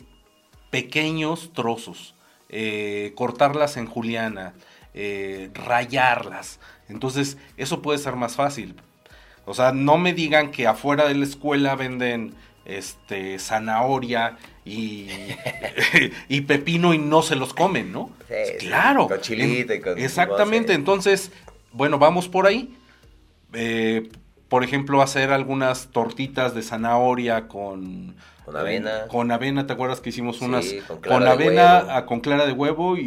pequeños trozos, eh, cortarlas en juliana, eh, rayarlas. Entonces, eso puede ser más fácil. O sea, no me digan que afuera de la escuela venden este zanahoria y, y pepino y no se los comen, ¿no? Sí, sí, claro. con chilito y con Exactamente. sí. Entonces, bueno, vamos por ahí. Eh, por ejemplo, hacer algunas tortitas de zanahoria con... Con avena. Con avena, ¿te acuerdas que hicimos unas con con, clara de avena, huevo. con clara de huevo y,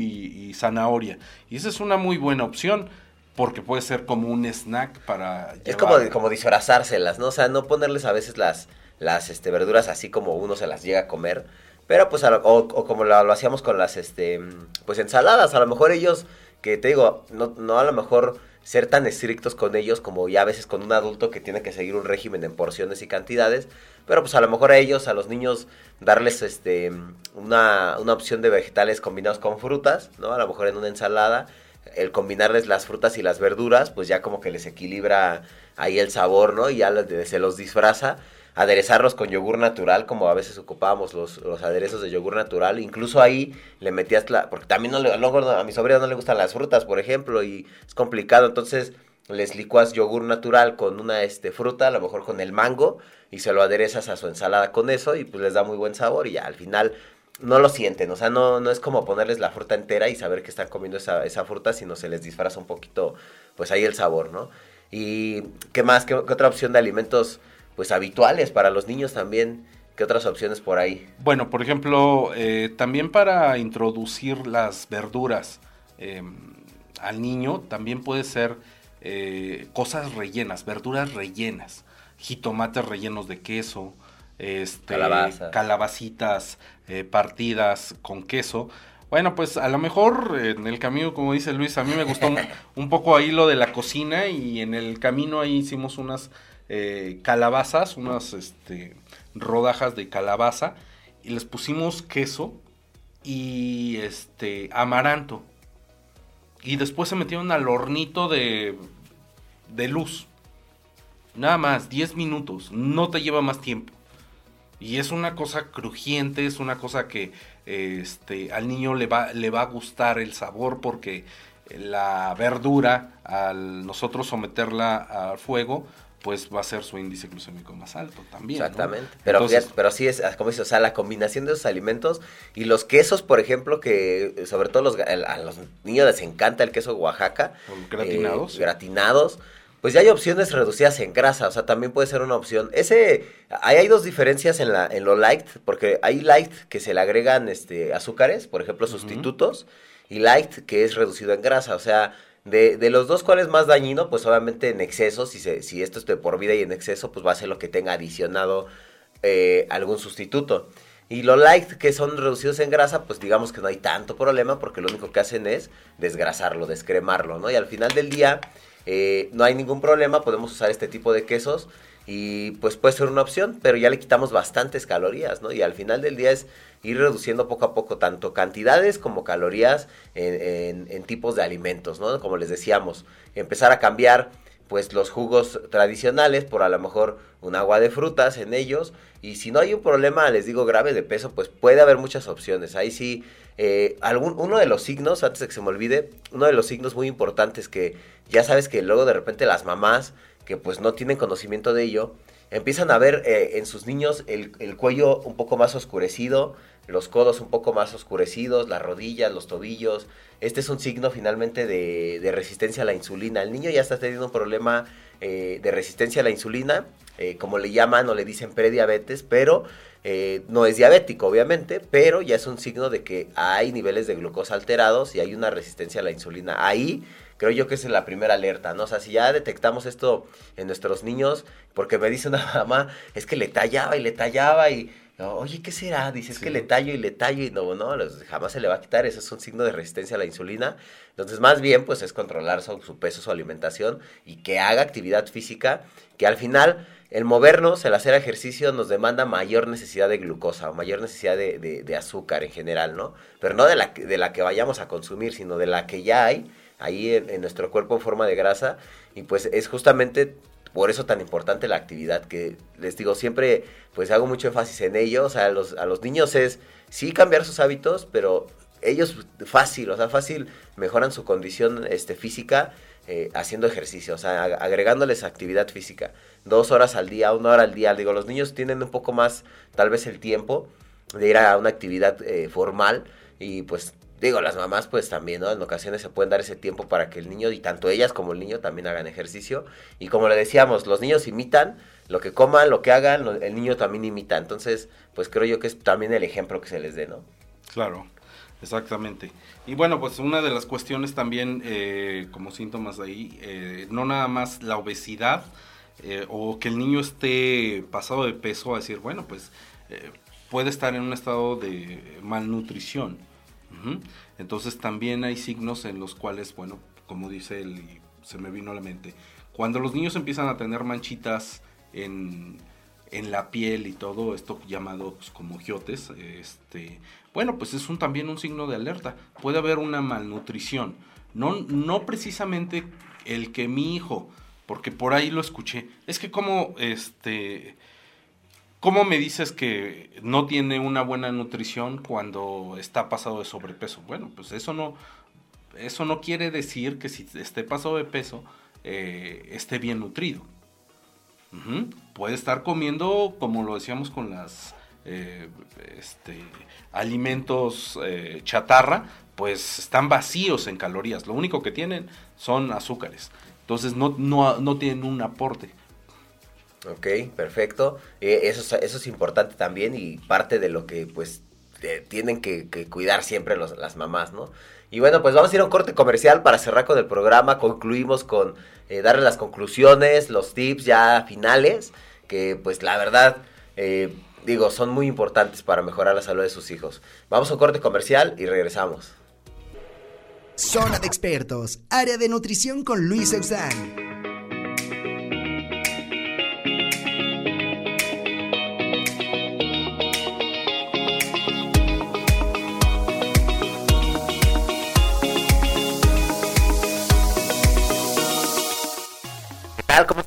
y zanahoria? Y esa es una muy buena opción porque puede ser como un snack para Es llevar. como, como disfrazárselas, ¿no? O sea, no ponerles a veces las, las este, verduras así como uno se las llega a comer. Pero pues, lo- o, o como lo, lo hacíamos con las, este, pues ensaladas. A lo mejor ellos, que te digo, no, no a lo mejor ser tan estrictos con ellos como ya a veces con un adulto que tiene que seguir un régimen en porciones y cantidades. Pero pues a lo mejor a ellos, a los niños, darles este una, una opción de vegetales combinados con frutas, ¿no? A lo mejor en una ensalada el combinarles las frutas y las verduras, pues ya como que les equilibra ahí el sabor, ¿no? Y ya se los disfraza. Aderezarlos con yogur natural, como a veces ocupábamos los, los aderezos de yogur natural. Incluso ahí le metías la... Porque también no le, a mi sobrina no le gustan las frutas, por ejemplo, y es complicado. Entonces les licuas yogur natural con una este, fruta, a lo mejor con el mango, y se lo aderezas a su ensalada con eso, y pues les da muy buen sabor. Y al final no lo sienten, o sea, no, no es como ponerles la fruta entera y saber que están comiendo esa, esa fruta, sino se les disfraza un poquito, pues ahí el sabor, ¿no? Y qué más, qué, qué otra opción de alimentos, pues habituales para los niños también, qué otras opciones por ahí. Bueno, por ejemplo, eh, también para introducir las verduras, eh, al niño también puede ser eh, cosas rellenas, verduras rellenas, jitomates rellenos de queso, este, calabacitas eh, partidas con queso. Bueno, pues a lo mejor en el camino, como dice Luis, a mí me gustó un poco ahí lo de la cocina y en el camino ahí hicimos unas eh, calabazas, unas este, rodajas de calabaza y les pusimos queso y este amaranto. Y después se metieron al hornito de, de luz. Nada más, 10 minutos, no te lleva más tiempo. Y es una cosa crujiente, es una cosa que este, al niño le va, le va a gustar el sabor porque la verdura, al nosotros someterla al fuego, pues va a ser su índice glucémico más alto también. Exactamente. Pero, pero sí es, como dices, o sea, la combinación de esos alimentos y los quesos, por ejemplo, que sobre todo los, a los niños les encanta el queso Oaxaca. Gratinados. Eh, gratinados pues ya hay opciones reducidas en grasa, o sea, también puede ser una opción. Ese, ahí hay dos diferencias en, la, en lo light, porque hay light que se le agregan este, azúcares, por ejemplo, sustitutos, y light que es reducido en grasa, o sea, de, de, los dos, ¿cuál es más dañino? Pues obviamente en exceso, si, se, si esto es de por vida y en exceso, pues va a ser lo que tenga adicionado eh, algún sustituto. Y lo light que son reducidos en grasa, pues digamos que no hay tanto problema porque lo único que hacen es desgrasarlo, descremarlo, ¿no? Y al final del día eh, no hay ningún problema, podemos usar este tipo de quesos y pues puede ser una opción, pero ya le quitamos bastantes calorías, ¿no? Y al final del día es ir reduciendo poco a poco tanto cantidades como calorías en, tipos de alimentos, ¿no? Como les decíamos, empezar a cambiar pues los jugos tradicionales por a lo mejor un agua de frutas en ellos y si no hay un problema les digo grave de peso pues puede haber muchas opciones ahí sí eh, algún, uno de los signos antes de que se me olvide uno de los signos muy importantes que ya sabes que luego de repente las mamás que pues no tienen conocimiento de ello, empiezan a ver eh, en sus niños el, cuello un poco más oscurecido, los codos un poco más oscurecidos, las rodillas, los tobillos. Este es un signo finalmente de, resistencia a la insulina. El niño ya está teniendo un problema eh, de resistencia a la insulina, eh, como le llaman o le dicen prediabetes, pero no es diabético obviamente, pero ya es un signo de que hay niveles de glucosa alterados y hay una resistencia a la insulina. Ahí creo yo que es la primera alerta, ¿no? O sea, si ya detectamos esto en nuestros niños, porque me dice una mamá, es que le tallaba y le tallaba y, oye, ¿qué será? Dice, es que le tallo y le tallo y no, no, jamás se le va a quitar, eso es un signo de resistencia a la insulina. Entonces, más bien, pues es controlar su, peso, su alimentación y que haga actividad física, que al final el movernos, el hacer ejercicio nos demanda mayor necesidad de glucosa o mayor necesidad de, de azúcar en general, ¿no? Pero no de la, de la que vayamos a consumir, sino de la que ya hay ahí en, nuestro cuerpo en forma de grasa y pues es justamente por eso tan importante la actividad que les digo siempre pues hago mucho énfasis en ello, o sea, a los, a los niños es sí cambiar sus hábitos, pero ellos fácil, o sea, fácil mejoran su condición este, física eh, haciendo ejercicio, o sea, agregándoles actividad física, dos horas al día, una hora al día, digo, los niños tienen un poco más tal vez el tiempo de ir a una actividad eh, formal y pues digo, las mamás pues también, ¿no? En ocasiones se pueden dar ese tiempo para que el niño, y tanto ellas como el niño también hagan ejercicio. Y como le decíamos, los niños imitan lo que coman, lo que hagan, el niño también imita. Entonces, pues creo yo que es también el ejemplo que se les dé, ¿no? Claro, exactamente. Y bueno, pues una de las cuestiones también eh, como síntomas ahí, eh, no nada más la obesidad eh, o que el niño esté pasado de peso, a decir, bueno, pues puede estar en un estado de malnutrición entonces también hay signos en los cuales, bueno, como dice él, se me vino a la mente, cuando los niños empiezan a tener manchitas en, la piel y todo esto llamados como giotes, este, bueno, pues es un, también un signo de alerta. Puede haber una malnutrición. No, no precisamente el que mi hijo, porque por ahí lo escuché, es que como este ¿Cómo me dices que no tiene una buena nutrición cuando está pasado de sobrepeso? Bueno, pues eso no, eso no quiere decir que si esté pasado de peso eh, esté bien nutrido. Puede estar comiendo, como lo decíamos con las eh, este, alimentos eh, chatarra, pues están vacíos en calorías. Lo único que tienen son azúcares. Entonces no, no, no tienen un aporte. Ok, perfecto. Eh, eso, eso es importante también y parte de lo que pues tienen que, cuidar siempre las mamás, ¿no? Y bueno, pues vamos a ir a un corte comercial para cerrar con el programa. Concluimos con eh, darle las conclusiones, los tips ya finales, que pues la verdad, eh, digo, son muy importantes para mejorar la salud de sus hijos. Vamos a un corte comercial y regresamos. Zona de expertos, área de nutrición con Luis.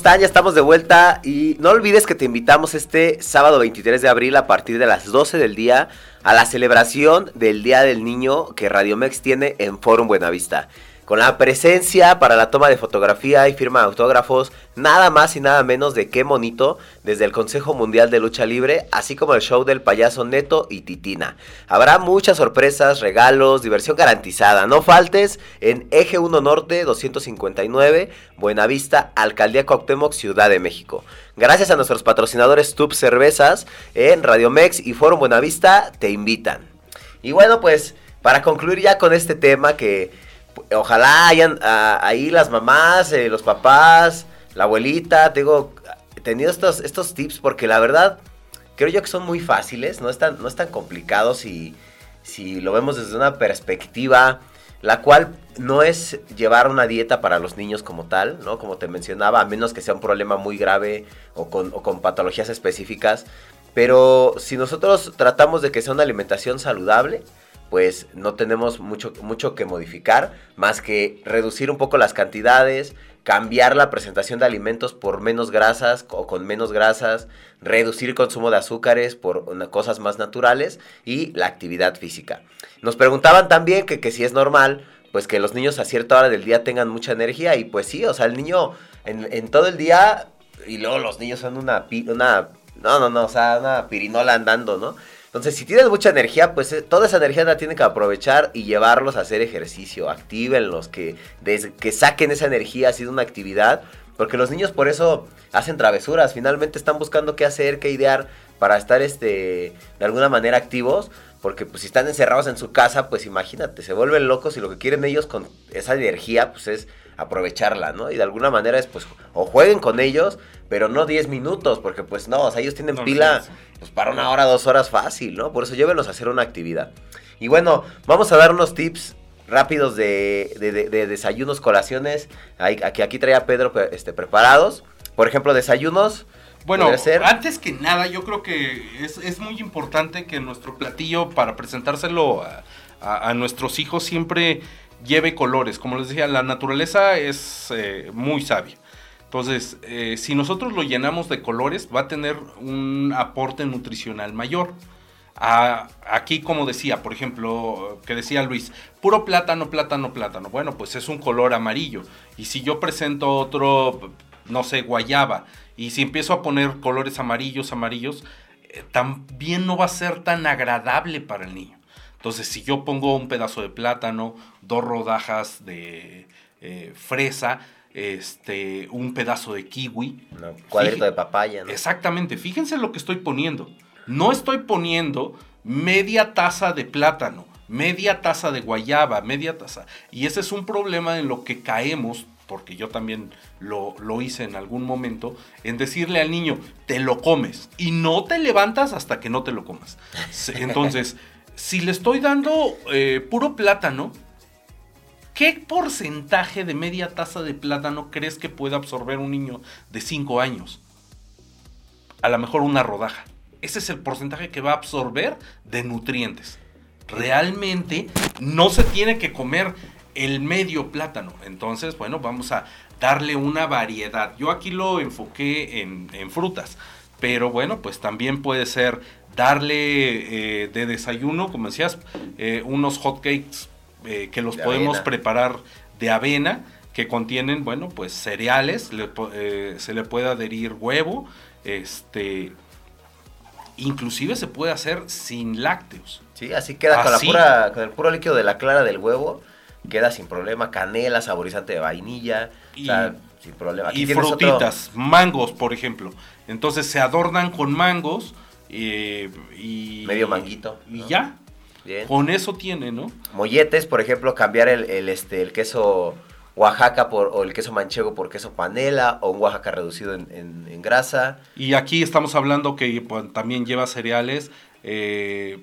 Ya estamos de vuelta y no olvides que te invitamos este sábado 23 de abril a partir de las 12 del día a la celebración del Día del Niño que Radiomex tiene en Forum Buenavista con la presencia para la toma de fotografía y firma de autógrafos, nada más y nada menos de qué monito, desde el Consejo Mundial de Lucha Libre, así como el show del payaso Neto y Titina. Habrá muchas sorpresas, regalos, diversión garantizada. No faltes en Eje 1 Norte 259, Buenavista, Alcaldía Cuauhtémoc, Ciudad de México. Gracias a nuestros patrocinadores Tub Cervezas en Radiomex y Forum Buenavista te invitan. Y bueno, pues para concluir ya con este tema que ojalá hayan ah, ahí las mamás, eh, los papás, la abuelita, tengo tenido estos, estos tips porque la verdad creo yo que son muy fáciles, no están, no están complicados si, si lo vemos desde una perspectiva la cual no es llevar una dieta para los niños como tal, ¿no? Como te mencionaba, a menos que sea un problema muy grave o con, o con patologías específicas. Pero si nosotros tratamos de que sea una alimentación saludable, pues no tenemos mucho, mucho que modificar, más que reducir un poco las cantidades, cambiar la presentación de alimentos por menos grasas o con menos grasas, reducir el consumo de azúcares por cosas más naturales y la actividad física. Nos preguntaban también que, si es normal, pues que los niños a cierta hora del día tengan mucha energía y pues sí, o sea, el niño en, todo el día y luego los niños son una, una, no, no, no, o sea, una pirinola andando, ¿no? Entonces, si tienes mucha energía, pues eh, toda esa energía la tienen que aprovechar y llevarlos a hacer ejercicio. Actívenlos, que, que saquen esa energía, ha sido una actividad. Porque los niños por eso hacen travesuras. Finalmente están buscando qué hacer, qué idear para estar este, de alguna manera activos. Porque pues si están encerrados en su casa, pues imagínate, se vuelven locos y lo que quieren ellos con esa energía, pues es aprovecharla, ¿no? Y de alguna manera es pues o jueguen con ellos, pero no 10 minutos, porque pues no, o sea, ellos tienen pila pues para una hora, dos horas fácil, ¿no? Por eso llévenlos a hacer una actividad. Y bueno, vamos a dar unos tips rápidos de, de, desayunos, colaciones. Aquí, aquí traía Pedro este, preparados. Por ejemplo, desayunos. Bueno, antes que nada, yo creo que es, muy importante que nuestro platillo, para presentárselo a nuestros hijos, siempre lleve colores. Como les decía, la naturaleza es eh, muy sabia. Entonces, eh, si nosotros lo llenamos de colores, va a tener un aporte nutricional mayor. aquí, como decía, por ejemplo, que decía Luis, puro plátano, plátano, plátano. Bueno, pues es un color amarillo. Y si yo presento otro, no sé, guayaba, y si empiezo a poner colores amarillos, amarillos, eh, también no va a ser tan agradable para el niño. Entonces, si yo pongo un pedazo de plátano, dos rodajas de eh, fresa, este, un pedazo de kiwi. Un cuadrito de papaya. Exactamente, fíjense lo que estoy poniendo. No estoy poniendo media taza de plátano, media taza de guayaba, media taza. Y ese es un problema en lo que caemos, porque yo también lo, lo, hice en algún momento, en decirle al niño, te lo comes y no te levantas hasta que no te lo comas. Entonces, si le estoy dando eh, puro plátano, ¿qué porcentaje de media taza de plátano crees que puede absorber un niño de 5 años? A lo mejor una rodaja. Ese es el porcentaje que va a absorber de nutrientes. Realmente no se tiene que comer el medio plátano. Entonces, bueno, vamos a darle una variedad. Yo aquí lo enfoqué en, en frutas. Pero bueno, pues también puede ser darle eh, de desayuno, como decías, eh, unos hotcakes eh, que los podemos preparar de avena, que contienen, bueno, pues cereales, se le puede adherir huevo, este, inclusive se puede hacer sin lácteos. Sí, así queda con, la pura, con el puro líquido de la clara del huevo, queda sin problema, canela, saborizante de vainilla, y, sin problema. y frutitas, mangos, por ejemplo. Entonces se adornan con mangos, eh, y, Medio manguito. Y ya, Bien. Con eso tiene, ¿no? Molletes, por ejemplo, cambiar el, el, este, el queso Oaxaca por, o el queso manchego por queso panela o un Oaxaca reducido en, en- en grasa. Y aquí estamos hablando que pues, también lleva cereales. eh,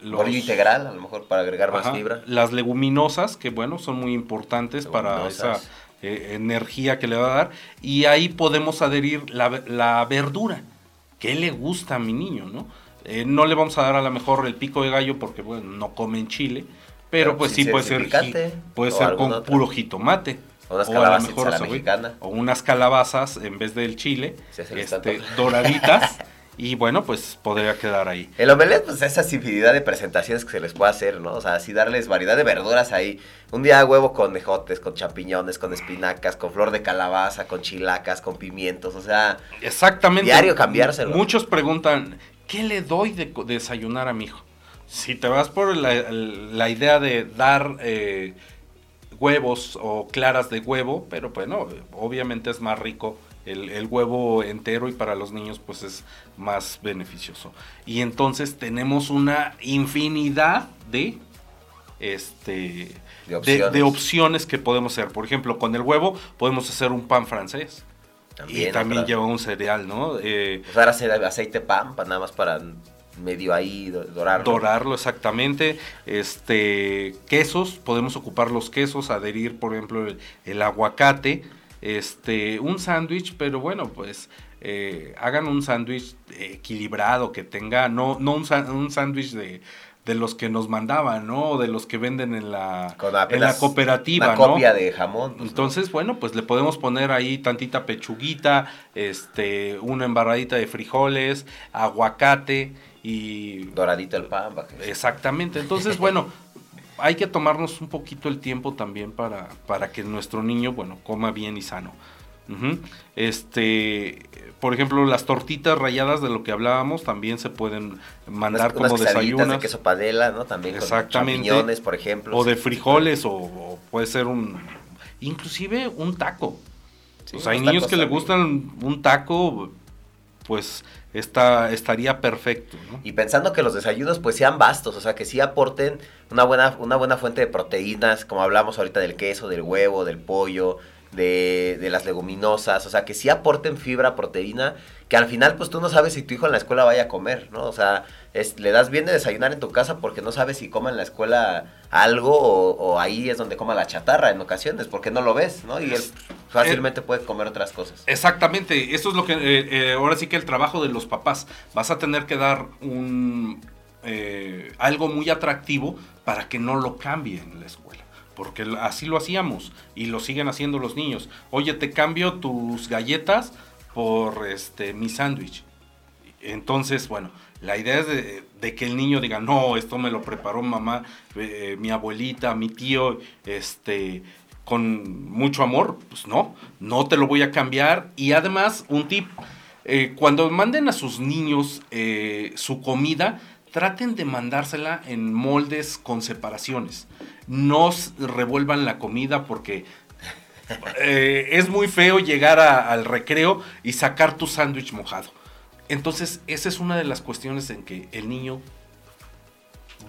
los- integral, a lo mejor para agregar más fibra. Las leguminosas, que bueno, son muy importantes para esa eh, energía que le va a dar. Y ahí podemos adherir la verdura. ¿Qué le gusta a mi niño, no? Eh, no le vamos a dar a lo mejor el pico de gallo porque, bueno, no comen chile. Pero, Pero pues sí puede ser, picante, puede o ser con puro jitomate. O unas a lo mejor mexicana. O unas calabazas en vez del chile, este, doraditas. y bueno, pues podría quedar ahí. El omelette, pues esa infinidad de presentaciones que se les puede hacer, ¿no? O sea, así darles variedad de verduras ahí. Un día huevo con ejotes, con champiñones, con espinacas, con flor de calabaza, con chilacas, con pimientos, o sea, Exactamente. Diario cambiárselo. Muchos preguntan, ¿qué le doy de desayunar a mi hijo? Si te vas por la, la idea de dar eh, huevos o claras de huevo, pero bueno, obviamente es más rico el, el huevo entero y para los niños pues es más beneficioso. Y entonces tenemos una infinidad de este De opciones. de opciones que podemos hacer. Por ejemplo, con el huevo podemos hacer un pan francés. también. y también lleva un cereal, ¿no? Eh, aceite pan, pa- nada más para medio ahí do- dorarlo. dorarlo exactamente. Este, quesos, podemos ocupar los quesos, adherir, por ejemplo, el, el aguacate. Este, un sándwich, pero bueno, pues eh, hagan un sándwich equilibrado, que tenga, no, no un sándwich de, de los que nos mandaban, ¿no? De los que venden en la, en la cooperativa, Una ¿no? copia de jamón. pues, ¿no? Entonces, bueno, pues le podemos poner ahí tantita pechuguita, este, una embarradita de frijoles, aguacate y Doradito el pan. exactamente. Entonces, bueno, hay que tomarnos un poquito el tiempo también para, para que nuestro niño, bueno, coma bien y sano. Este, por ejemplo, las tortitas rayadas de lo que hablábamos también se pueden mandar Unas- como desayunos. de queso panela, ¿no? También con Exactamente. champiñones, por ejemplo. O de frijoles, o, o puede ser un. Inclusive un taco. Sí, o sea, hay niños que le también. gustan un taco, pues está, estaría perfecto. ¿no? Y pensando que los desayunos pues sean vastos, o sea, que sí aporten una buena, una buena fuente de proteínas, como hablamos ahorita del queso, del huevo, del pollo, de, de las leguminosas, o sea, que sí aporten fibra, proteína, que al final pues tú no sabes si tu hijo en la escuela vaya a comer, ¿no? O sea, le das bien de desayunar en tu casa porque no sabes si coma en la escuela algo o, o ahí es donde coma la chatarra en ocasiones, porque no lo ves, ¿no? Y él fácilmente puede comer otras cosas. Exactamente, eso es lo que eh, eh, ahora sí que el trabajo de los papás. Vas a tener que dar un eh, algo muy atractivo para que no lo cambie en la escuela. Porque así lo hacíamos y lo siguen haciendo los niños. Oye, te cambio tus galletas por este mi sándwich. Entonces, bueno, la idea es de, que el niño diga, no, esto me lo preparó mamá, eh, mi abuelita, mi tío, este, con mucho amor. Pues no, no te lo voy a cambiar. Y además, un tip, eh, cuando manden a sus niños eh, su comida, traten de mandársela en moldes con separaciones. No revuelvan la comida porque eh, es muy feo llegar a- al recreo y sacar tu sándwich mojado. Entonces, esa es una de las cuestiones en que el niño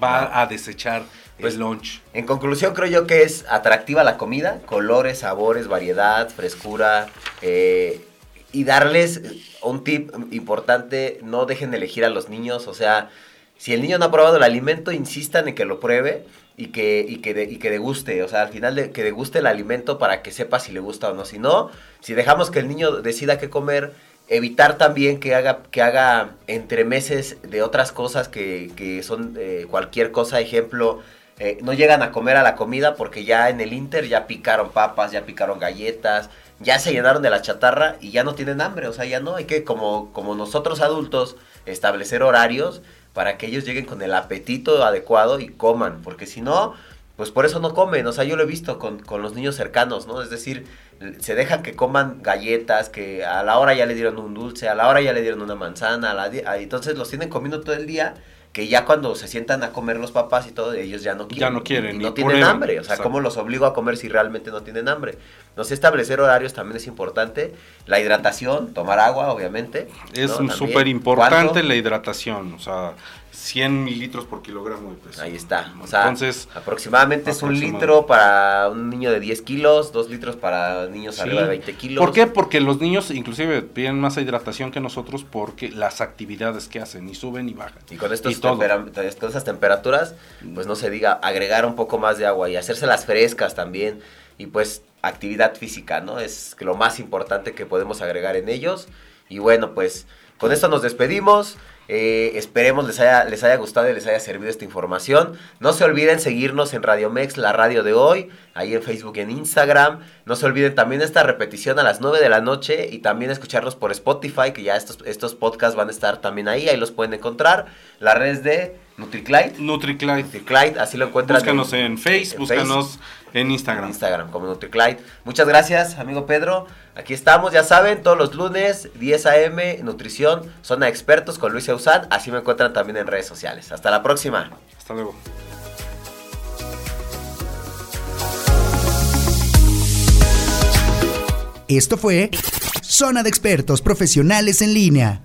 va a desechar Pues, el lunch. En conclusión, creo yo que es atractiva la comida, colores, sabores, variedad, frescura, eh, y darles un tip importante, no dejen de elegir a los niños, o sea, si el niño no ha probado el alimento, insistan en que lo pruebe y que, y que, de- y que deguste, o sea, al final de, que deguste el alimento para que sepa si le gusta o no, si no, si dejamos que el niño decida qué comer, evitar también que haga, que haga entremeses de otras cosas que, que son eh, cualquier cosa, ejemplo, eh, no llegan a comer a la comida porque ya en el Inter ya picaron papas, ya picaron galletas, ya se llenaron de la chatarra y ya no tienen hambre, o sea, ya no, hay que como, como nosotros adultos establecer horarios para que ellos lleguen con el apetito adecuado y coman, porque si no, pues por eso no comen, o sea, yo lo he visto con, con los niños cercanos, ¿no? Es decir, se dejan que coman galletas, que a la hora ya le dieron un dulce, a la hora ya le dieron una manzana, a la a- entonces los tienen comiendo todo el día, que ya cuando se sientan a comer los papás y todo, ellos ya no quieren. Ya no quieren, y ni no tienen prueban, hambre, o sea, exacto. ¿cómo los obligo a comer si realmente no tienen hambre? No sé, establecer horarios también es importante, la hidratación, tomar agua, obviamente. Es ¿no? súper importante la hidratación. O sea, 100 mililitros por kilogramo de peso. Ahí está. O sea, Entonces, aproximadamente es un litro para un niño de 10 kilos, dos litros para niños Sí. arriba de 20 kilos. ¿Por qué? Porque los niños inclusive piden más hidratación que nosotros porque las actividades que hacen y suben y bajan. Y con, estos Y todo. tempera- con esas temperaturas, pues no se diga agregar un poco más de agua y hacérselas frescas también. Y pues actividad física, ¿no? Es lo más importante que podemos agregar en ellos. Y bueno, pues con esto nos despedimos. Eh, esperemos les haya, les haya gustado y les haya servido esta información. No se olviden seguirnos en Radio Mex, la radio de hoy, ahí en Facebook y en Instagram. No se olviden también esta repetición a las 9 de la noche y también escucharnos por Spotify, que ya estos, estos podcasts van a estar también ahí, ahí los pueden encontrar. La red de NutriClide. NutriClide. NutriClide, así lo encuentran. Búscanos en Face, en búscanos en en Instagram. Instagram como NutriClide. Muchas gracias, amigo Pedro. Aquí estamos, ya saben, todos los lunes, 10 a.m., Nutrición, Zona de Expertos con Luis Eusán. Así me encuentran también en redes sociales. Hasta la próxima. Hasta luego. Esto fue Zona de Expertos Profesionales en Línea.